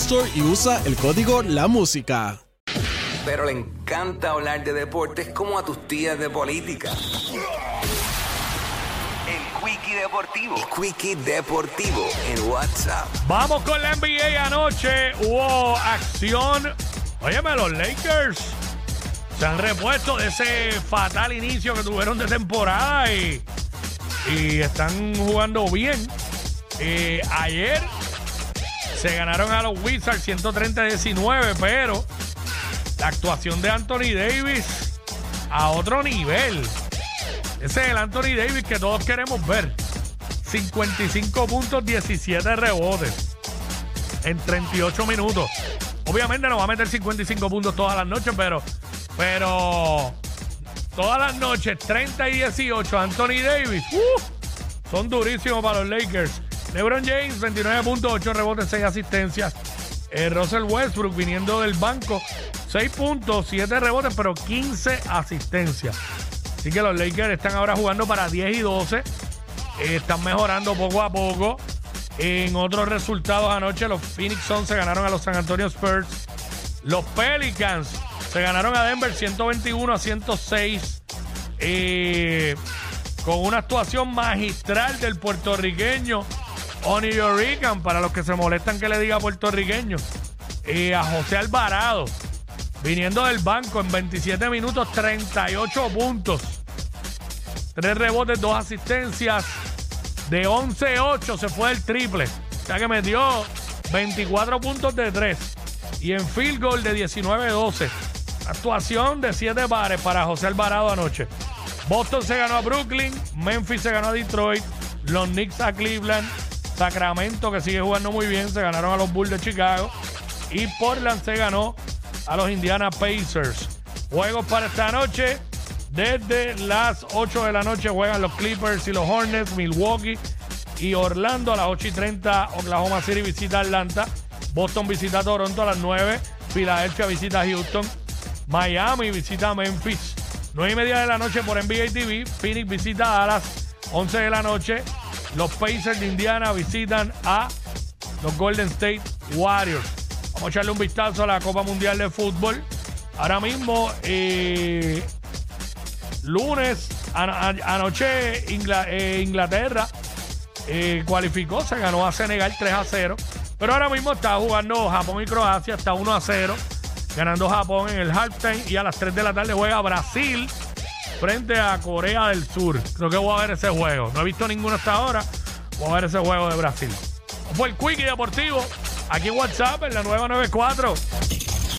Store y usa el código La Música. Pero le encanta hablar de deportes como a tus tías de política. El Quickie Deportivo. El Quickie Deportivo en WhatsApp. Vamos con la NBA anoche. Hubo acción. Óyeme, los Lakers se han repuesto de ese fatal inicio que tuvieron de temporada y, y están jugando bien. Eh, ayer se ganaron a los Wizards 130-19, pero la actuación de Anthony Davis a otro nivel. Ese es el Anthony Davis que todos queremos ver. 55 puntos, 17 rebotes en 38 minutos. Obviamente no va a meter 55 puntos todas las noches, pero, pero todas las noches, 30 y 18, Anthony Davis, ¡uh! son durísimos para los Lakers. LeBron James, 29.8 rebotes, 6 asistencias. Eh, Russell Westbrook viniendo del banco, 6 puntos, 7 rebotes, pero 15 asistencias. Así que los Lakers están ahora jugando para 10 y 12. Eh, están mejorando poco a poco. En otros resultados anoche, los Phoenix Suns se ganaron a los San Antonio Spurs. Los Pelicans se ganaron a Denver 121 a 106. Eh, con una actuación magistral del puertorriqueño Oni Yorican, para los que se molestan que le diga puertorriqueño. Y a José Alvarado, viniendo del banco en 27 minutos, 38 puntos. 3 rebotes, 2 asistencias. De 11-8 se fue el triple. O sea que metió 24 puntos de 3. Y en field goal de 19-12. Actuación de 7 bares para José Alvarado anoche. Boston se ganó a Brooklyn. Memphis se ganó a Detroit. Los Knicks a Cleveland. Sacramento, que sigue jugando muy bien, se ganaron a los Bulls de Chicago. Y Portland se ganó a los Indiana Pacers. Juegos para esta noche. Desde las 8 de la noche juegan los Clippers y los Hornets, Milwaukee y Orlando. A las 8 y 30, Oklahoma City visita Atlanta. Boston visita Toronto a las 9. Filadelfia visita Houston. Miami visita Memphis. 9 y media de la noche por NBA TV. Phoenix visita Dallas. 11 de la noche. Los Pacers de Indiana visitan a los Golden State Warriors. Vamos a echarle un vistazo a la Copa Mundial de Fútbol. Ahora mismo, eh, lunes, anoche eh, Inglaterra eh, cualificó, se ganó a Senegal 3 a 0. Pero ahora mismo está jugando Japón y Croacia, está 1 a 0, ganando Japón en el halftime. Y a las 3 de la tarde juega Brasil frente a Corea del Sur. Creo que voy a ver ese juego. No he visto ninguno hasta ahora. Voy a ver ese juego de Brasil. Fue el Quickie Deportivo aquí en WhatsApp en la 994.